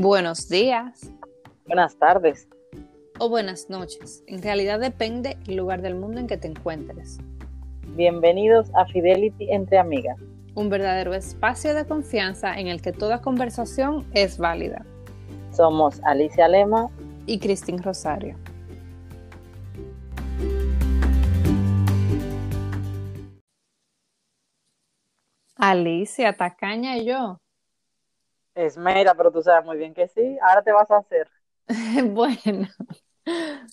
Buenos días. Buenas tardes. O buenas noches. En realidad depende el lugar del mundo en que te encuentres. Bienvenidos a Fidelity entre amigas. Un verdadero espacio de confianza en el que toda conversación es válida. Somos Alicia Lema y Cristín Rosario. Alicia, tacaña y yo. Esmera, pero tú sabes muy bien que sí. Ahora te vas a hacer. bueno,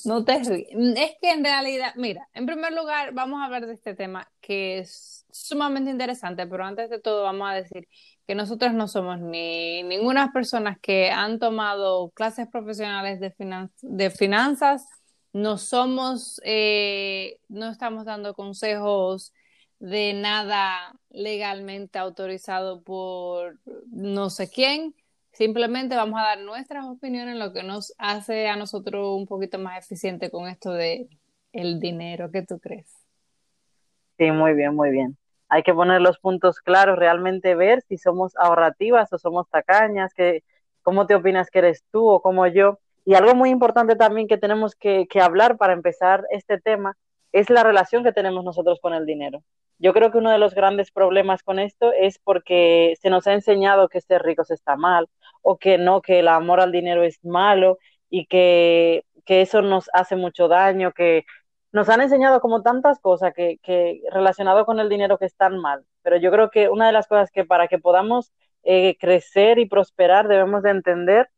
no te ríes. Es que en realidad, mira, en primer lugar, vamos a hablar de este tema que es sumamente interesante, pero antes de todo vamos a decir que nosotros no somos ni ninguna personas que han tomado clases profesionales de, de finanzas, no somos, eh, no estamos dando consejos de nada legalmente autorizado por no sé quién. Simplemente vamos a dar nuestras opiniones, lo que nos hace a nosotros un poquito más eficiente con esto de el dinero. ¿Qué tú crees? Sí, muy bien, muy bien. Hay que poner los puntos claros, realmente ver si somos ahorrativas o somos tacañas, que, cómo te opinas que eres tú o como yo. Y algo muy importante también que tenemos que, que hablar para empezar este tema es la relación que tenemos nosotros con el dinero. Yo creo que uno de los grandes problemas con esto es porque se nos ha enseñado que ser ricos está mal o que no, que el amor al dinero es malo y que, que eso nos hace mucho daño, que nos han enseñado como tantas cosas que, que relacionado con el dinero que están mal. Pero yo creo que una de las cosas que para que podamos eh, crecer y prosperar debemos de entender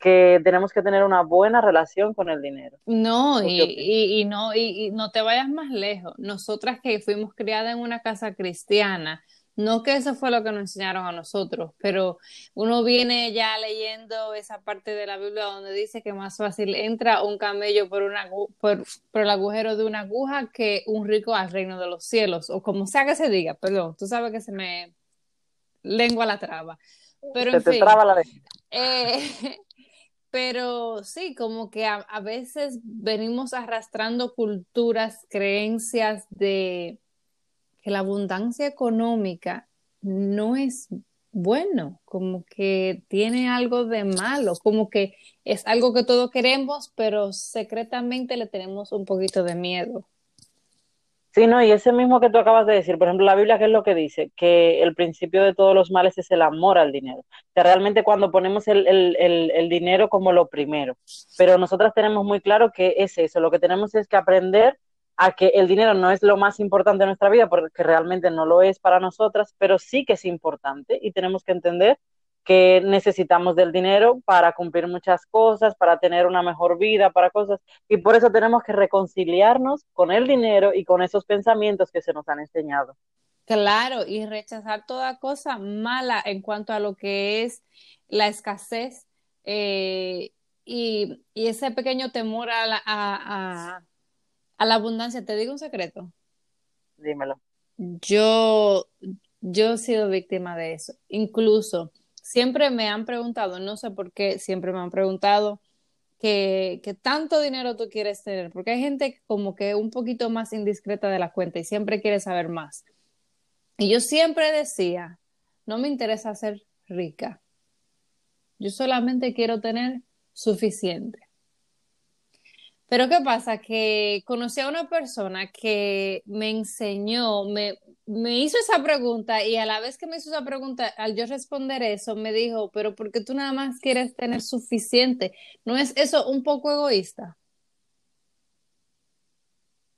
que tenemos que tener una buena relación con el dinero. No, y, no, y, no te vayas más lejos. Nosotras que fuimos criadas en una casa cristiana, no que eso fue lo que nos enseñaron a nosotros, pero uno viene ya leyendo esa parte de la Biblia donde dice que más fácil entra un camello por, una, por, por el agujero de una aguja que un rico al reino de los cielos, o como sea que se diga, perdón, tú sabes que se me lengua la traba. Pero en te traba la eh, pero sí, como que a, veces venimos arrastrando culturas, creencias de que la abundancia económica no es bueno, como que tiene algo de malo, como que es algo que todos queremos, pero secretamente le tenemos un poquito de miedo. Sí, no, y ese mismo que tú acabas de decir, por ejemplo, la Biblia, ¿qué es lo que dice? Que el principio de todos los males es el amor al dinero. Que realmente cuando ponemos el, el, el, el dinero como lo primero, pero nosotras tenemos muy claro que es eso, lo que tenemos es que aprender a que el dinero no es lo más importante de nuestra vida, porque realmente no lo es para nosotras, pero sí que es importante y tenemos que entender que necesitamos del dinero para cumplir muchas cosas, para tener una mejor vida, para cosas, y por eso tenemos que reconciliarnos con el dinero y con esos pensamientos que se nos han enseñado. Claro, y rechazar toda cosa mala en cuanto a lo que es la escasez eh, y, ese pequeño temor a la, a, a la abundancia. ¿Te digo un secreto? Dímelo. Yo, yo he sido víctima de eso. Incluso siempre me han preguntado, no sé por qué, siempre me han preguntado que, tanto dinero tú quieres tener, porque hay gente como que un poquito más indiscreta de la cuenta y siempre quiere saber más. Y yo siempre decía, no me interesa ser rica, yo solamente quiero tener suficiente. Pero ¿qué pasa? Que conocí a una persona que me enseñó, me, me hizo esa pregunta y a la vez que me hizo esa pregunta, al yo responder eso, me dijo, pero ¿por qué tú nada más quieres tener suficiente? ¿No es eso un poco egoísta?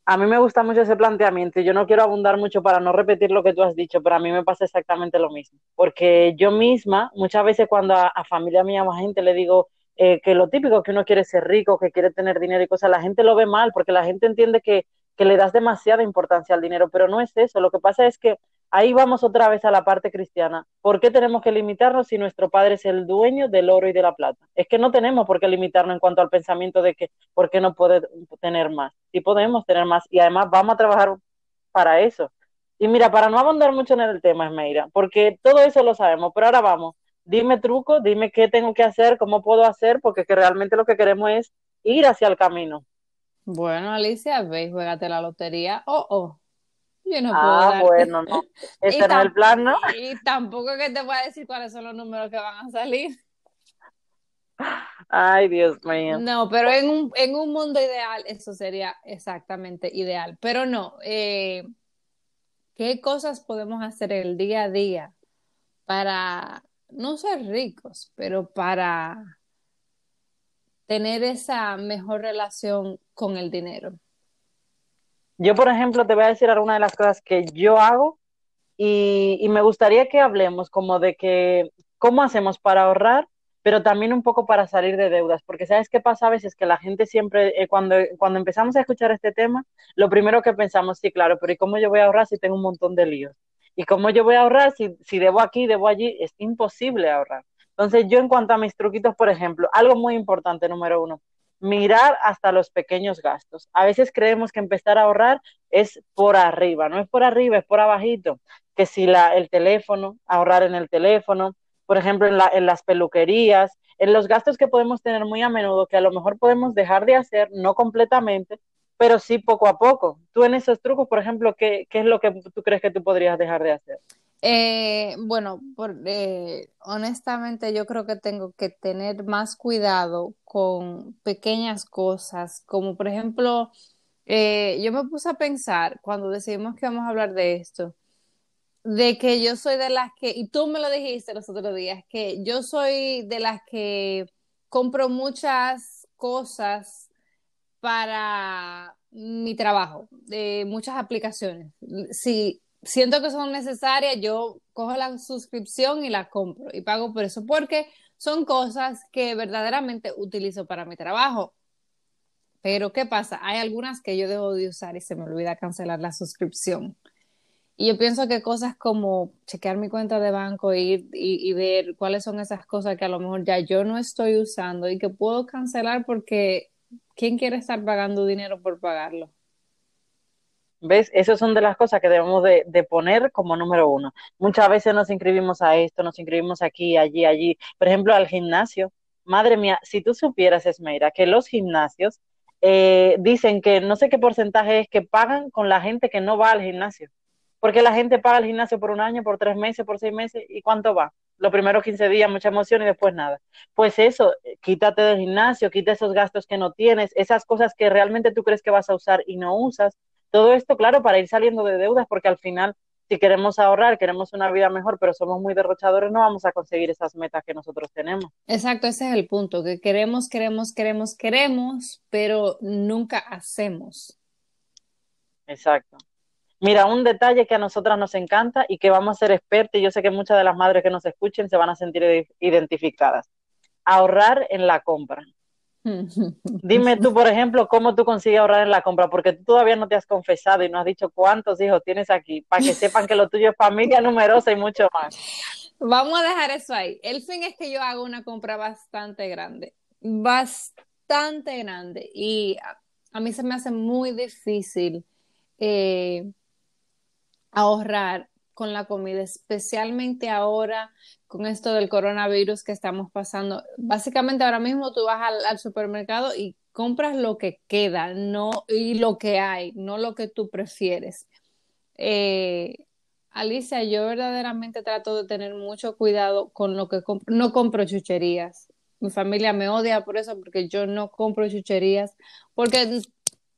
A mí me gusta mucho ese planteamiento y yo no quiero abundar mucho para no repetir lo que tú has dicho, pero a mí me pasa exactamente lo mismo. Porque yo misma, muchas veces cuando a, familia mía a gente le digo eh, que lo típico, que uno quiere ser rico, que quiere tener dinero y cosas, la gente lo ve mal porque la gente entiende que que le das demasiada importancia al dinero, pero no es eso. Lo que pasa es que ahí vamos otra vez a la parte cristiana. ¿Por qué tenemos que limitarnos si nuestro Padre es el dueño del oro y de la plata? Es que no tenemos por qué limitarnos en cuanto al pensamiento de que ¿por qué no puede tener más? Sí podemos tener más y además vamos a trabajar para eso. Y mira, para no abundar mucho en el tema, Esmeira, porque todo eso lo sabemos, pero ahora vamos, dime truco, dime qué tengo que hacer, cómo puedo hacer, porque que realmente lo que queremos es ir hacia el camino. Bueno, Alicia, ve, juégate la lotería. Oh, oh. Yo no ah, bueno, no. Ese no es el plan, ¿no? Y tampoco que te voy a decir cuáles son los números que van a salir. Ay, Dios mío. No, pero en un, en un mundo ideal eso sería exactamente ideal. Pero no, eh, ¿qué cosas podemos hacer el día a día para no ser ricos, pero para tener esa mejor relación con el dinero? Yo, por ejemplo, te voy a decir alguna de las cosas que yo hago y, y me gustaría que hablemos como de que cómo hacemos para ahorrar pero también un poco para salir de deudas, porque sabes qué pasa a veces que la gente siempre, eh, cuando, cuando empezamos a escuchar este tema, lo primero que pensamos, sí, claro, pero ¿y cómo yo voy a ahorrar si tengo un montón de líos? ¿Y cómo yo voy a ahorrar si, si debo aquí, debo allí? Es imposible ahorrar. Entonces, yo en cuanto a mis truquitos, por ejemplo, algo muy importante, número uno, mirar hasta los pequeños gastos. A veces creemos que empezar a ahorrar es por arriba, no es por arriba, es por abajito. Que si la, el teléfono, ahorrar en el teléfono, por ejemplo, en, la, en las peluquerías, en los gastos que podemos tener muy a menudo, que a lo mejor podemos dejar de hacer, no completamente, pero sí poco a poco. Tú en esos trucos, por ejemplo, ¿qué, qué es lo que tú crees que tú podrías dejar de hacer? Eh, bueno, por, eh, honestamente yo creo que tengo que tener más cuidado con pequeñas cosas, como por ejemplo, eh, yo me puse a pensar cuando decidimos que vamos a hablar de esto, de que yo soy de las que, y tú me lo dijiste los otros días, que yo soy de las que compro muchas cosas para mi trabajo, de muchas aplicaciones. Si siento que son necesarias, yo cojo la suscripción y la compro y pago por eso, porque son cosas que verdaderamente utilizo para mi trabajo. Pero ¿qué pasa? Hay algunas que yo dejo de usar y se me olvida cancelar la suscripción. Y yo pienso que cosas como chequear mi cuenta de banco ir, y, ver cuáles son esas cosas que a lo mejor ya yo no estoy usando y que puedo cancelar porque ¿quién quiere estar pagando dinero por pagarlo? ¿Ves? Esas son de las cosas que debemos de, poner como número uno. Muchas veces nos inscribimos a esto, nos inscribimos aquí, allí, allí. Por ejemplo, al gimnasio. Madre mía, si tú supieras, Esmeira, que los gimnasios eh, dicen que no sé qué porcentaje es que pagan con la gente que no va al gimnasio porque la gente paga el gimnasio por un año, por tres meses, por seis meses, ¿y cuánto va? Los primeros 15 días, mucha emoción y después nada. Pues eso, quítate del gimnasio, quita esos gastos que no tienes, esas cosas que realmente tú crees que vas a usar y no usas. Todo esto, claro, para ir saliendo de deudas, porque al final, si queremos ahorrar, queremos una vida mejor, pero somos muy derrochadores, no vamos a conseguir esas metas que nosotros tenemos. Exacto, ese es el punto, que queremos, queremos, queremos, queremos, pero nunca hacemos. Exacto. Mira, un detalle que a nosotras nos encanta y que vamos a ser expertos, y yo sé que muchas de las madres que nos escuchen se van a sentir identificadas. Ahorrar en la compra. Dime tú, por ejemplo, cómo tú consigues ahorrar en la compra, porque tú todavía no te has confesado y no has dicho cuántos hijos tienes aquí, para que sepan que lo tuyo es familia numerosa y mucho más. Vamos a dejar eso ahí. El fin es que yo hago una compra bastante grande, bastante grande, y a, a mí se me hace muy difícil. Eh, ahorrar con la comida, especialmente ahora con esto del coronavirus que estamos pasando. Básicamente ahora mismo tú vas al, supermercado y compras lo que queda, no y lo que hay, no lo que tú prefieres. Eh, Alicia, yo verdaderamente trato de tener mucho cuidado con lo que compro. No compro chucherías. Mi familia me odia por eso, porque yo no compro chucherías, porque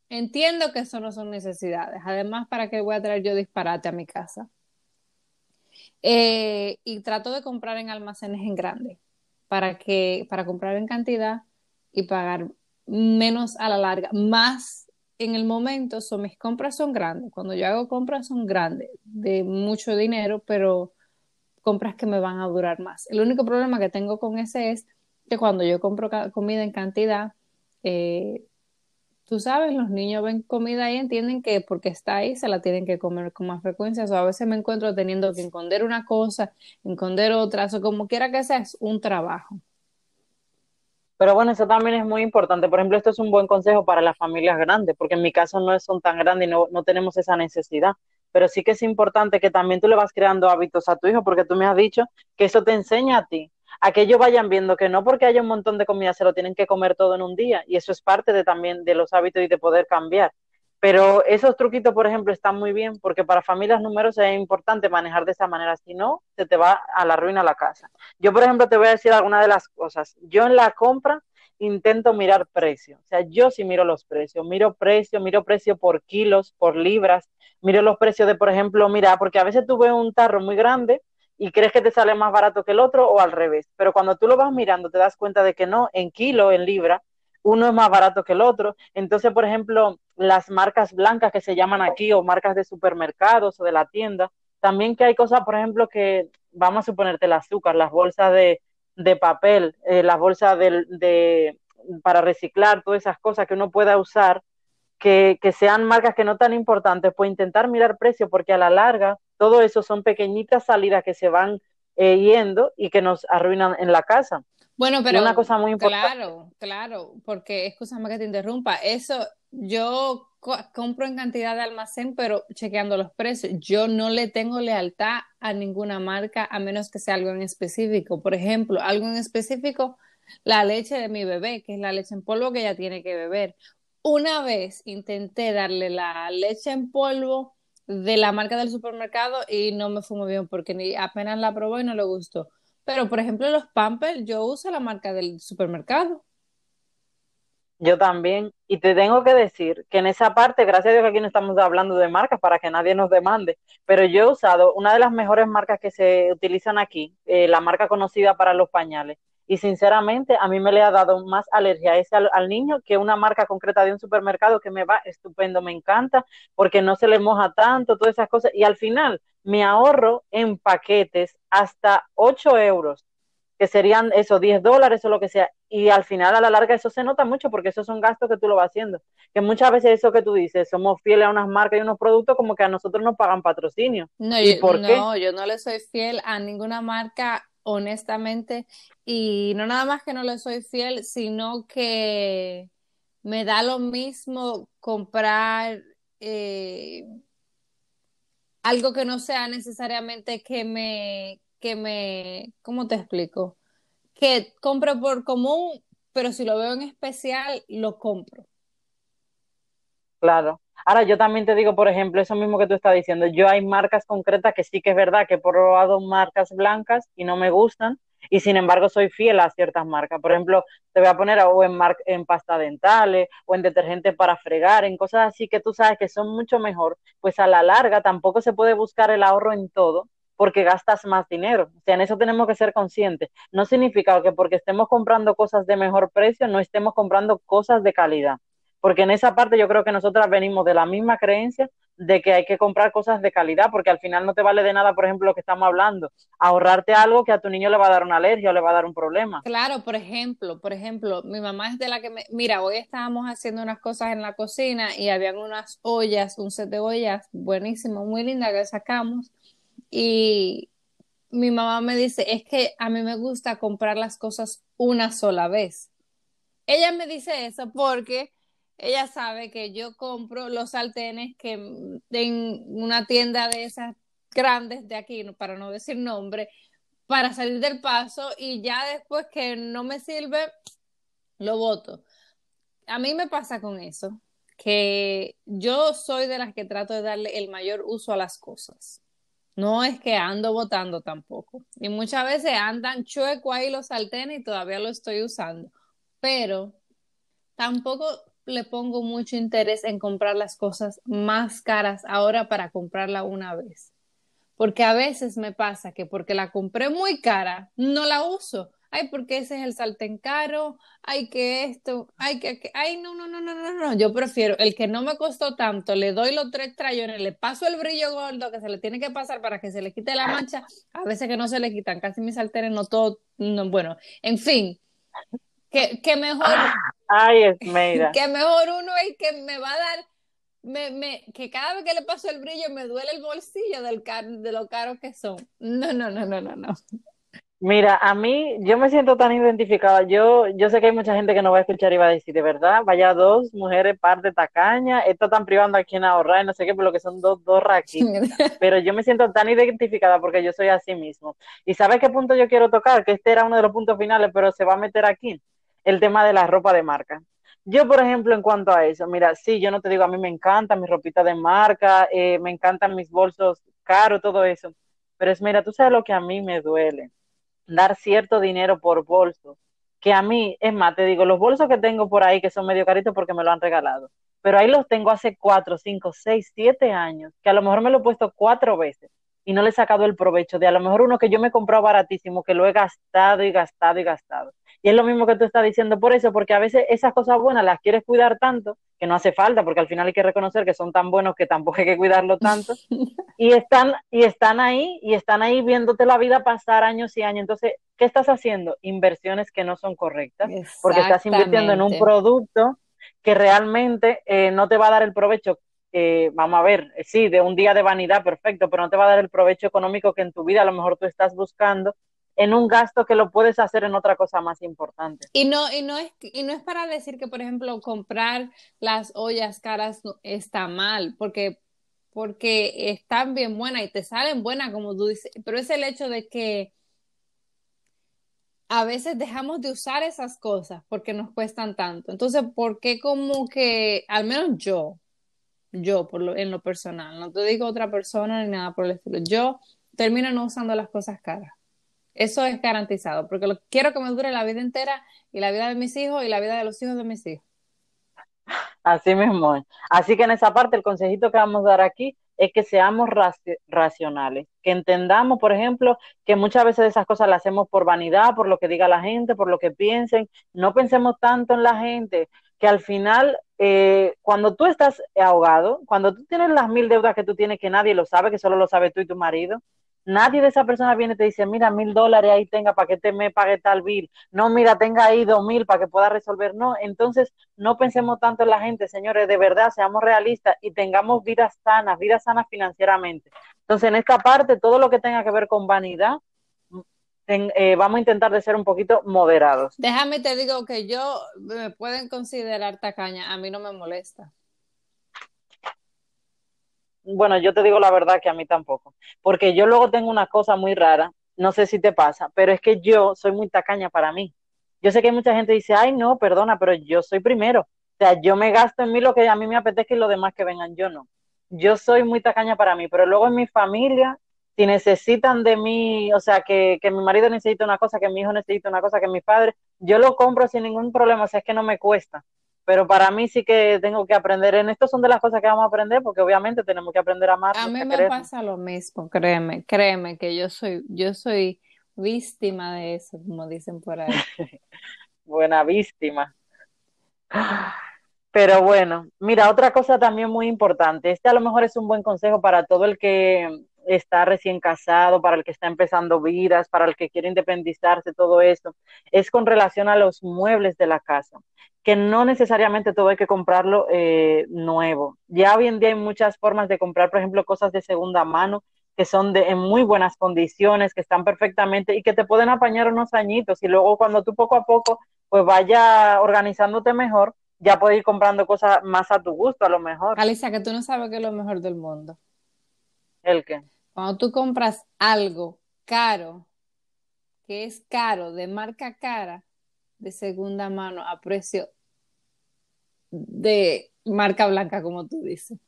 Entiendo que eso no son necesidades. Además, ¿para qué voy a traer yo disparate a mi casa? Eh, y trato de comprar en almacenes en grande para que para comprar en cantidad y pagar menos a la larga. Más en el momento, son mis compras son grandes. Cuando yo hago compras son grandes, de mucho dinero, pero compras que me van a durar más. El único problema que tengo con ese es que cuando yo compro comida en cantidad, eh, tú sabes, los niños ven comida y entienden que porque está ahí se la tienen que comer con más frecuencia. O a veces me encuentro teniendo que esconder una cosa, esconder otra, o como quiera que sea, es un trabajo. Pero bueno, eso también es muy importante. Por ejemplo, esto es un buen consejo para las familias grandes, porque en mi caso no son tan grandes y no, no tenemos esa necesidad. Pero sí que es importante que también tú le vas creando hábitos a tu hijo, porque tú me has dicho que eso te enseña a ti a que ellos vayan viendo que no porque haya un montón de comida se lo tienen que comer todo en un día y eso es parte de también de los hábitos y de poder cambiar. Pero esos truquitos, por ejemplo, están muy bien porque para familias numerosas es importante manejar de esa manera, si no, se te va a la ruina la casa. Yo, por ejemplo, te voy a decir alguna de las cosas. Yo en la compra intento mirar precio, o sea, yo sí miro los precios, miro precio, miro precio por kilos, por libras, miro los precios de, por ejemplo, mira, porque a veces tú ves un tarro muy grande y crees que te sale más barato que el otro o al revés, pero cuando tú lo vas mirando te das cuenta de que no, en kilo, en libra, uno es más barato que el otro. Entonces, por ejemplo, las marcas blancas que se llaman aquí o marcas de supermercados o de la tienda, también que hay cosas, por ejemplo, que vamos a suponerte el azúcar, las bolsas de, de papel, eh, las bolsas de, para reciclar, todas esas cosas que uno pueda usar, que, que sean marcas que no tan importantes, pues intentar mirar precio, porque a la larga todo eso son pequeñitas salidas que se van eh, yendo y que nos arruinan en la casa. Bueno, pero una cosa muy importante. Claro, claro, porque escúchame que te interrumpa. Eso yo compro en cantidad de almacén, pero chequeando los precios. Yo no le tengo lealtad a ninguna marca a menos que sea algo en específico. Por ejemplo, algo en específico, la leche de mi bebé, que es la leche en polvo que ella tiene que beber. Una vez intenté darle la leche en polvo de la marca del supermercado y no me fue muy bien porque ni apenas la probó y no le gustó. Pero, por ejemplo, los Pampers, yo uso la marca del supermercado. Yo también. Y te tengo que decir que en esa parte, gracias a Dios que aquí no estamos hablando de marcas para que nadie nos demande, pero yo he usado una de las mejores marcas que se utilizan aquí, eh, la marca conocida para los pañales. Y sinceramente, a mí me le ha dado más alergia ese al, al, niño que una marca concreta de un supermercado que me va estupendo, me encanta, porque no se le moja tanto, todas esas cosas. Y al final, me ahorro en paquetes hasta 8 euros, que serían eso, 10 dólares o lo que sea. Y al final, a la larga, eso se nota mucho porque esos son gastos que tú lo vas haciendo. Que muchas veces eso que tú dices, somos fieles a unas marcas y unos productos como que a nosotros nos pagan patrocinio. No, ¿Y yo, por qué? no yo no le soy fiel a ninguna marca, honestamente. Y no nada más que no le soy fiel, sino que me da lo mismo comprar... Eh, algo que no sea necesariamente que me, que me, ¿cómo te explico? Que compro por común, pero si lo veo en especial, lo compro. Claro. Ahora yo también te digo, por ejemplo, eso mismo que tú estás diciendo, yo hay marcas concretas que sí que es verdad que he probado marcas blancas y no me gustan, y sin embargo soy fiel a ciertas marcas. Por ejemplo, te voy a poner o en, en pasta dentales o en detergente para fregar, en cosas así que tú sabes que son mucho mejor, pues a la larga tampoco se puede buscar el ahorro en todo porque gastas más dinero. O sea, en eso tenemos que ser conscientes. No significa que porque estemos comprando cosas de mejor precio, no estemos comprando cosas de calidad porque en esa parte yo creo que nosotras venimos de la misma creencia de que hay que comprar cosas de calidad, porque al final no te vale de nada, por ejemplo, lo que estamos hablando, ahorrarte algo que a tu niño le va a dar una alergia o le va a dar un problema. Claro, por ejemplo, por ejemplo, mi mamá es de la que me, mira, hoy estábamos haciendo unas cosas en la cocina y habían unas ollas, un set de ollas buenísimo, muy linda que sacamos y mi mamá me dice, es que a mí me gusta comprar las cosas una sola vez. Ella me dice eso porque ella sabe que yo compro los sartenes que en una tienda de esas grandes de aquí, para no decir nombre, para salir del paso y ya después que no me sirve, lo voto. A mí me pasa con eso, que yo soy de las que trato de darle el mayor uso a las cosas. No es que ando votando tampoco. Y muchas veces andan chueco ahí los sartenes y todavía lo estoy usando. Pero tampoco le pongo mucho interés en comprar las cosas más caras ahora para comprarla una vez. Porque a veces me pasa que porque la compré muy cara, no la uso. Ay, porque ese es el sartén caro, ay, que esto, ay, que, ay, no, no, no, no, no, no. Yo prefiero el que no me costó tanto, le doy los tres trayones, le paso el brillo gordo que se le tiene que pasar para que se le quite la mancha. A veces que no se le quitan, casi mis sartenes no todo, no, bueno, en fin, que, que mejor. Ay, Esmeira. Que mejor uno es que me va a dar. Me, me, que cada vez que le paso el brillo me duele el bolsillo del de lo caro que son. No, no, no, no, no, no. Mira, a mí, yo me siento tan identificada. Yo, yo sé que hay mucha gente que no va a escuchar y va a decir, de verdad, vaya dos mujeres par de tacaña, esto están privando a quien ahorrar y no sé qué, por lo que son dos, dos raquitas. Pero yo me siento tan identificada porque yo soy así mismo. ¿Y sabes qué punto yo quiero tocar? Que este era uno de los puntos finales, pero se va a meter aquí el tema de la ropa de marca. Yo, por ejemplo, en cuanto a eso, mira, sí, yo no te digo, a mí me encanta mi ropita de marca, eh, me encantan mis bolsos caros, todo eso, pero es, mira, tú sabes lo que a mí me duele, dar cierto dinero por bolso, que a mí, es más, te digo, los bolsos que tengo por ahí, que son medio caritos porque me lo han regalado, pero ahí los tengo hace cuatro, cinco, seis, siete años, que a lo mejor me lo he puesto cuatro veces y no le he sacado el provecho de a lo mejor uno que yo me he comprado baratísimo, que lo he gastado y gastado y gastado. Y es lo mismo que tú estás diciendo por eso, porque a veces esas cosas buenas las quieres cuidar tanto que no hace falta, porque al final hay que reconocer que son tan buenos que tampoco hay que cuidarlo tanto. y están, y están ahí, y están ahí viéndote la vida pasar años y años. Entonces, ¿qué estás haciendo? Inversiones que no son correctas, porque estás invirtiendo en un producto que realmente eh, no te va a dar el provecho eh, vamos a ver, eh, sí, de un día de vanidad, perfecto, pero no te va a dar el provecho económico que en tu vida a lo mejor tú estás buscando en un gasto que lo puedes hacer en otra cosa más importante. Y no, y no es, y no es para decir que, por ejemplo, comprar las ollas caras está mal, porque, porque están bien buenas y te salen buenas, como tú dices, pero es el hecho de que a veces dejamos de usar esas cosas porque nos cuestan tanto. Entonces, ¿por qué como que, al menos yo, yo por lo, en lo personal, no te digo otra persona ni nada por el estilo, yo termino no usando las cosas caras. Eso es garantizado, porque lo, quiero que me dure la vida entera y la vida de mis hijos y la vida de los hijos de mis hijos. Así mismo. Así que en esa parte el consejito que vamos a dar aquí es que seamos racionales, que entendamos, por ejemplo, que muchas veces esas cosas las hacemos por vanidad, por lo que diga la gente, por lo que piensen. No pensemos tanto en la gente, que al final, eh, cuando tú estás ahogado, cuando tú tienes las mil deudas que tú tienes que nadie lo sabe, que solo lo sabe tú y tu marido, Nadie de esa persona viene y te dice, mira, mil dólares ahí tenga para que te me pague tal bill. No, mira, tenga ahí dos mil para que pueda resolver. No, entonces no pensemos tanto en la gente, señores, de verdad, seamos realistas y tengamos vidas sanas, vidas sanas financieramente. Entonces, en esta parte, todo lo que tenga que ver con vanidad, eh, vamos a intentar de ser un poquito moderados. Déjame te digo que yo me pueden considerar tacaña, a mí no me molesta bueno, yo te digo la verdad que a mí tampoco, porque yo luego tengo una cosa muy rara, no sé si te pasa, pero es que yo soy muy tacaña para mí. Yo sé que mucha gente dice, ay, no, perdona, pero yo soy primero. O sea, yo me gasto en mí lo que a mí me apetezca y lo demás que vengan, yo no. Yo soy muy tacaña para mí, pero luego en mi familia, si necesitan de mí, o sea, que, que mi marido necesita una cosa, que mi hijo necesita una cosa, que mi padre, yo lo compro sin ningún problema, o sea, es que no me cuesta pero para mí sí que tengo que aprender. En esto son de las cosas que vamos a aprender, porque obviamente tenemos que aprender a amar. A mí me pasa lo mismo, créeme, créeme que yo soy, yo soy víctima de eso, como dicen por ahí. Buena víctima. Pero bueno, mira, otra cosa también muy importante, este a lo mejor es un buen consejo para todo el que está recién casado, para el que está empezando vidas, para el que quiere independizarse, todo eso, es con relación a los muebles de la casa que no necesariamente todo hay que comprarlo eh, nuevo. Ya hoy en día hay muchas formas de comprar, por ejemplo, cosas de segunda mano que son de, en muy buenas condiciones, que están perfectamente y que te pueden apañar unos añitos y luego cuando tú poco a poco pues vaya organizándote mejor, ya puedes ir comprando cosas más a tu gusto a lo mejor. Alicia, que tú no sabes que es lo mejor del mundo. ¿El qué? Cuando tú compras algo caro, que es caro, de marca cara, de segunda mano a precio de marca blanca, como tú dices.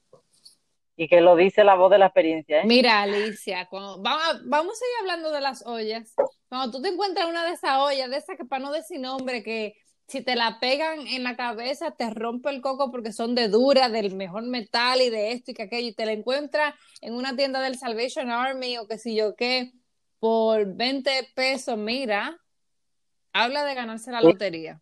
Y que lo dice la voz de la experiencia. ¿eh? Mira, Alicia, cuando, vamos, vamos a seguir hablando de las ollas. Cuando tú te encuentras una de esas ollas, de esas que para no decir nombre, que si te la pegan en la cabeza te rompe el coco porque son de dura, del mejor metal y de esto y que aquello, y te la encuentras en una tienda del Salvation Army o que si yo qué, por 20 pesos, mira, habla de ganarse la lotería.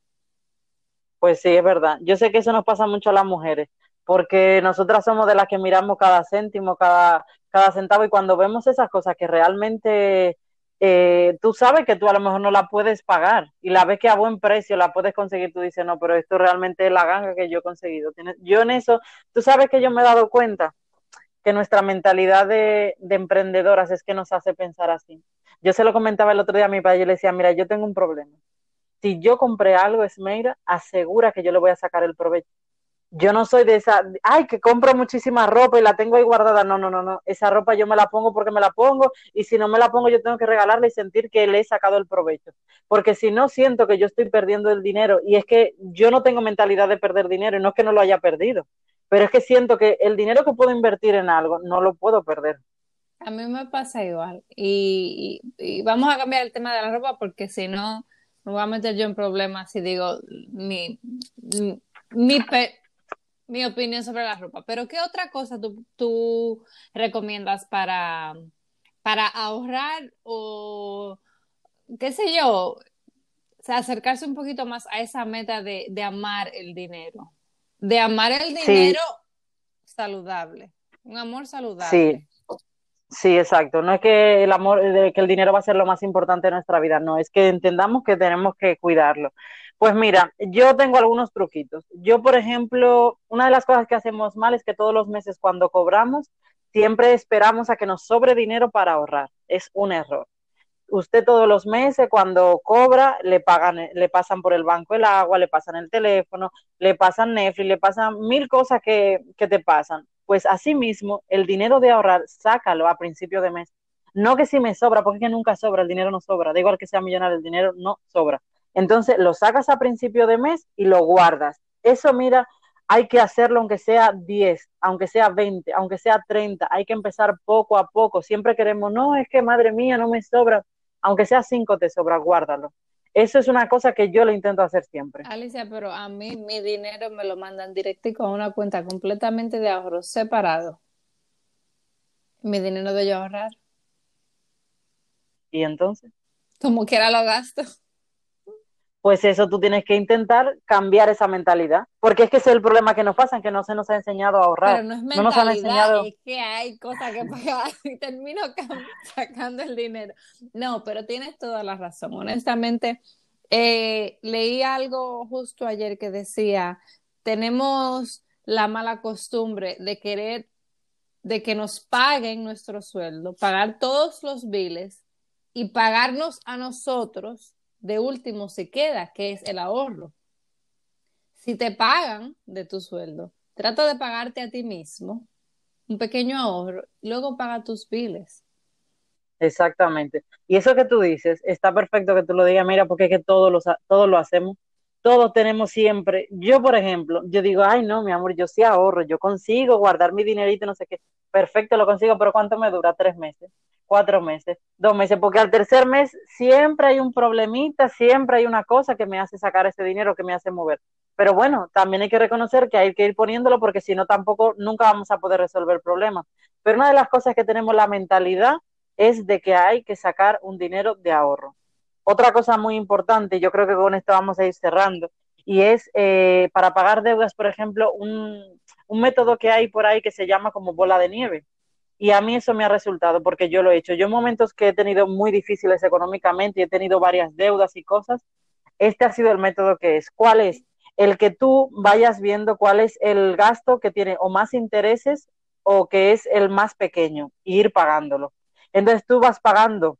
Pues sí, es verdad. Yo sé que eso nos pasa mucho a las mujeres, porque nosotras somos de las que miramos cada céntimo, cada, cada centavo, y cuando vemos esas cosas que realmente eh, tú sabes que tú a lo mejor no la puedes pagar y la ves que a buen precio la puedes conseguir, tú dices, no, pero esto realmente es la ganga que yo he conseguido. Yo en eso, tú sabes que yo me he dado cuenta que nuestra mentalidad de, de emprendedoras es que nos hace pensar así. Yo se lo comentaba el otro día a mi padre, yo le decía, mira, yo tengo un problema si yo compré algo, Esmeira, asegura que yo le voy a sacar el provecho. Yo no soy de esa, ay, que compro muchísima ropa y la tengo ahí guardada. No, no, no, no. Esa ropa yo me la pongo porque me la pongo y si no me la pongo yo tengo que regalarla y sentir que le he sacado el provecho. Porque si no siento que yo estoy perdiendo el dinero y es que yo no tengo mentalidad de perder dinero y no es que no lo haya perdido, pero es que siento que el dinero que puedo invertir en algo no lo puedo perder. A mí me pasa igual y, vamos a cambiar el tema de la ropa porque si no me voy a meter yo en problemas si digo mi, mi, opinión sobre la ropa. Pero ¿qué otra cosa tú, tú recomiendas para, para ahorrar o qué sé yo, acercarse un poquito más a esa meta de, de amar el dinero? De amar el dinero saludable, un amor saludable. Sí. Sí, exacto. No es que el amor, que el dinero va a ser lo más importante de nuestra vida, no, es que entendamos que tenemos que cuidarlo. Pues mira, yo tengo algunos truquitos. Yo, por ejemplo, una de las cosas que hacemos mal es que todos los meses cuando cobramos, siempre esperamos a que nos sobre dinero para ahorrar. Es un error. Usted todos los meses cuando cobra le pagan, le pasan por el banco el agua, le pasan el teléfono, le pasan Netflix, le pasan mil cosas que, que te pasan. Pues asimismo, el dinero de ahorrar, sácalo a principio de mes. No que si me sobra, porque nunca sobra, el dinero no sobra. Da igual que sea millonario, el dinero no sobra entonces lo sacas a principio de mes y lo guardas. Eso, mira, hay que hacerlo aunque sea 10, aunque sea 20, aunque sea 30. Hay que empezar poco a poco. Siempre queremos, no, es que madre mía, no me sobra. Aunque sea 5 te sobra, guárdalo. Eso es una cosa que yo lo intento hacer siempre. Alicia, pero a mí mi dinero me lo mandan directo y con una cuenta completamente de ahorro separado. Mi dinero de yo ahorrar. ¿Y entonces? Como quiera lo gasto pues eso tú tienes que intentar cambiar esa mentalidad, porque es que ese es el problema que nos pasa, que no se nos ha enseñado a ahorrar. Pero no es mentalidad, nos han enseñado... es que hay cosas que pagar y termino sacando el dinero. No, pero tienes toda la razón. Honestamente, eh, leí algo justo ayer que decía, tenemos la mala costumbre de querer, de que nos paguen nuestro sueldo, pagar todos los biles y pagarnos a nosotros de último se queda, que es el ahorro. Si te pagan de tu sueldo, trata de pagarte a ti mismo un pequeño ahorro, luego paga tus biles. Exactamente. Y eso que tú dices, está perfecto que tú lo digas, mira, porque es que todos lo, todos lo hacemos, todos tenemos siempre, yo por ejemplo, yo digo, ay no, mi amor, yo sí ahorro, yo consigo guardar mi dinerito, no sé qué, perfecto, lo consigo, pero ¿cuánto me dura? Tres meses cuatro meses, dos meses, porque al tercer mes siempre hay un problemita, siempre hay una cosa que me hace sacar ese dinero, que me hace mover. Pero bueno, también hay que reconocer que hay que ir poniéndolo porque si no tampoco nunca vamos a poder resolver el problema. Pero una de las cosas que tenemos la mentalidad es de que hay que sacar un dinero de ahorro. Otra cosa muy importante, yo creo que con esto vamos a ir cerrando, y es eh, para pagar deudas, por ejemplo, un, un método que hay por ahí que se llama como bola de nieve y a mí eso me ha resultado porque yo lo he hecho. Yo en momentos que he tenido muy difíciles económicamente y he tenido varias deudas y cosas, este ha sido el método que es. ¿Cuál es? El que tú vayas viendo cuál es el gasto que tiene o más intereses o que es el más pequeño e ir pagándolo. Entonces tú vas pagando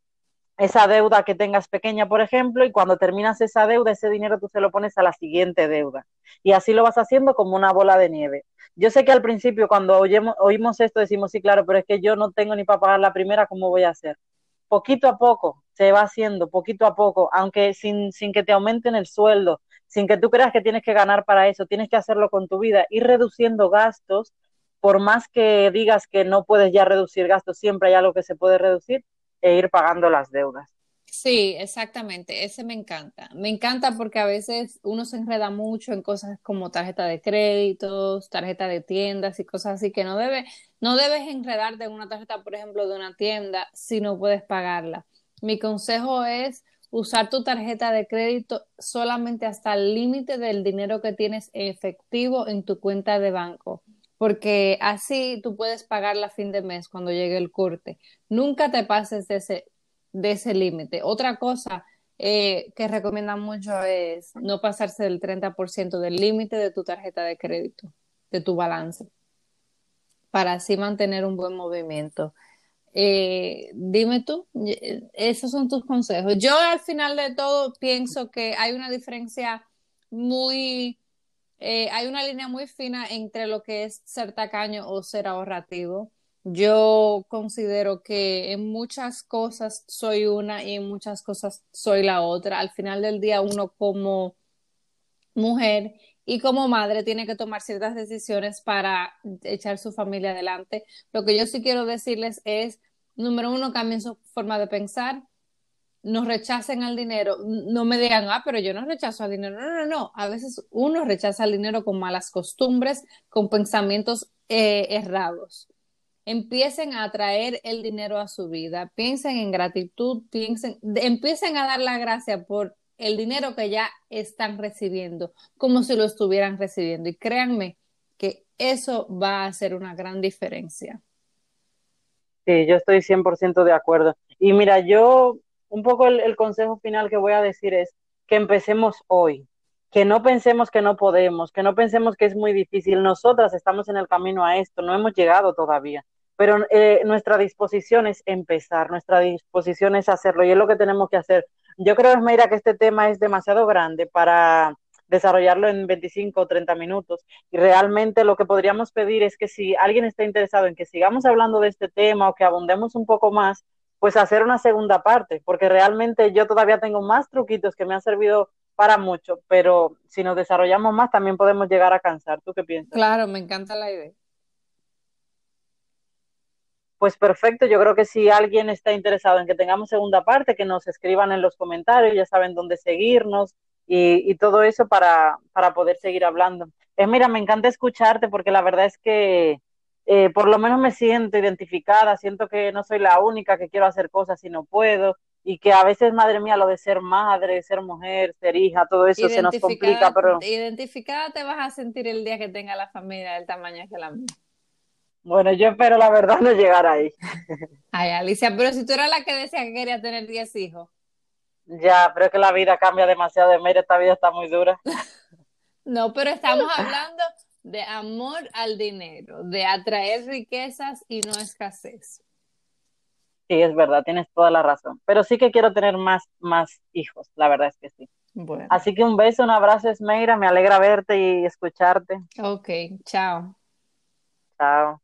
esa deuda que tengas pequeña, por ejemplo, y cuando terminas esa deuda, ese dinero tú se lo pones a la siguiente deuda. Y así lo vas haciendo como una bola de nieve. Yo sé que al principio cuando oímos esto decimos, sí, claro, pero es que yo no tengo ni para pagar la primera, ¿cómo voy a hacer? Poquito a poco se va haciendo, poquito a poco, aunque sin, sin que te aumenten el sueldo, sin que tú creas que tienes que ganar para eso, tienes que hacerlo con tu vida, ir reduciendo gastos, por más que digas que no puedes ya reducir gastos, siempre hay algo que se puede reducir, e ir pagando las deudas. Sí, exactamente, ese me encanta. Me encanta porque a veces uno se enreda mucho en cosas como tarjeta de créditos, tarjeta de tiendas y cosas así que no debe, no debes enredarte en una tarjeta, por ejemplo, de una tienda si no puedes pagarla. Mi consejo es usar tu tarjeta de crédito solamente hasta el límite del dinero que tienes efectivo en tu cuenta de banco porque así tú puedes pagarla a fin de mes cuando llegue el corte. Nunca te pases de ese, de ese límite. Otra cosa eh, que recomiendan mucho es no pasarse del 30% del límite de tu tarjeta de crédito, de tu balance, para así mantener un buen movimiento. Eh, dime tú, esos son tus consejos. Yo al final de todo pienso que hay una diferencia muy eh, hay una línea muy fina entre lo que es ser tacaño o ser ahorrativo. Yo considero que en muchas cosas soy una y en muchas cosas soy la otra. Al final del día, uno como mujer y como madre tiene que tomar ciertas decisiones para echar su familia adelante. Lo que yo sí quiero decirles es, número uno, cambien su forma de pensar, no rechacen al dinero, no me digan, ah, pero yo no rechazo al dinero. No, no, no. A veces uno rechaza al dinero con malas costumbres, con pensamientos eh, errados empiecen a atraer el dinero a su vida, piensen en gratitud, piensen, empiecen a dar la gracia por el dinero que ya están recibiendo, como si lo estuvieran recibiendo. Y créanme que eso va a hacer una gran diferencia. Sí, yo estoy 100% de acuerdo. Y mira, yo un poco el consejo final que voy a decir es que empecemos hoy, que no pensemos que no podemos, que no pensemos que es muy difícil. Nosotras estamos en el camino a esto, no hemos llegado todavía pero eh, nuestra disposición es empezar, nuestra disposición es hacerlo y es lo que tenemos que hacer. Yo creo, Esmeira, que este tema es demasiado grande para desarrollarlo en 25 o 30 minutos y realmente lo que podríamos pedir es que si alguien está interesado en que sigamos hablando de este tema o que abundemos un poco más, pues hacer una segunda parte, porque realmente yo todavía tengo más truquitos que me han servido para mucho, pero si nos desarrollamos más también podemos llegar a cansar. ¿Tú qué piensas? Claro, me encanta la idea. Pues perfecto, yo creo que si alguien está interesado en que tengamos segunda parte, que nos escriban en los comentarios, ya saben dónde seguirnos y, todo eso para, para, poder seguir hablando. Es mira, me encanta escucharte porque la verdad es que eh, por lo menos me siento identificada, siento que no soy la única que quiero hacer cosas y no puedo y que a veces, madre mía, lo de ser madre, ser mujer, ser hija, todo eso se nos complica, pero... Identificada te vas a sentir el día que tenga la familia del tamaño que la mía. Bueno, yo espero la verdad no llegar ahí. Ay, Alicia, pero si tú eras la que decía que quería tener 10 hijos. Ya, pero es que la vida cambia demasiado. De mira, esta vida está muy dura. no, pero estamos hablando de amor al dinero, de atraer riquezas y no escasez. Sí, es verdad, tienes toda la razón. Pero sí que quiero tener más, más hijos, la verdad es que sí. Bueno. Así que un beso, un abrazo, Esmeira. Me alegra verte y escucharte. Ok, chao. Chao.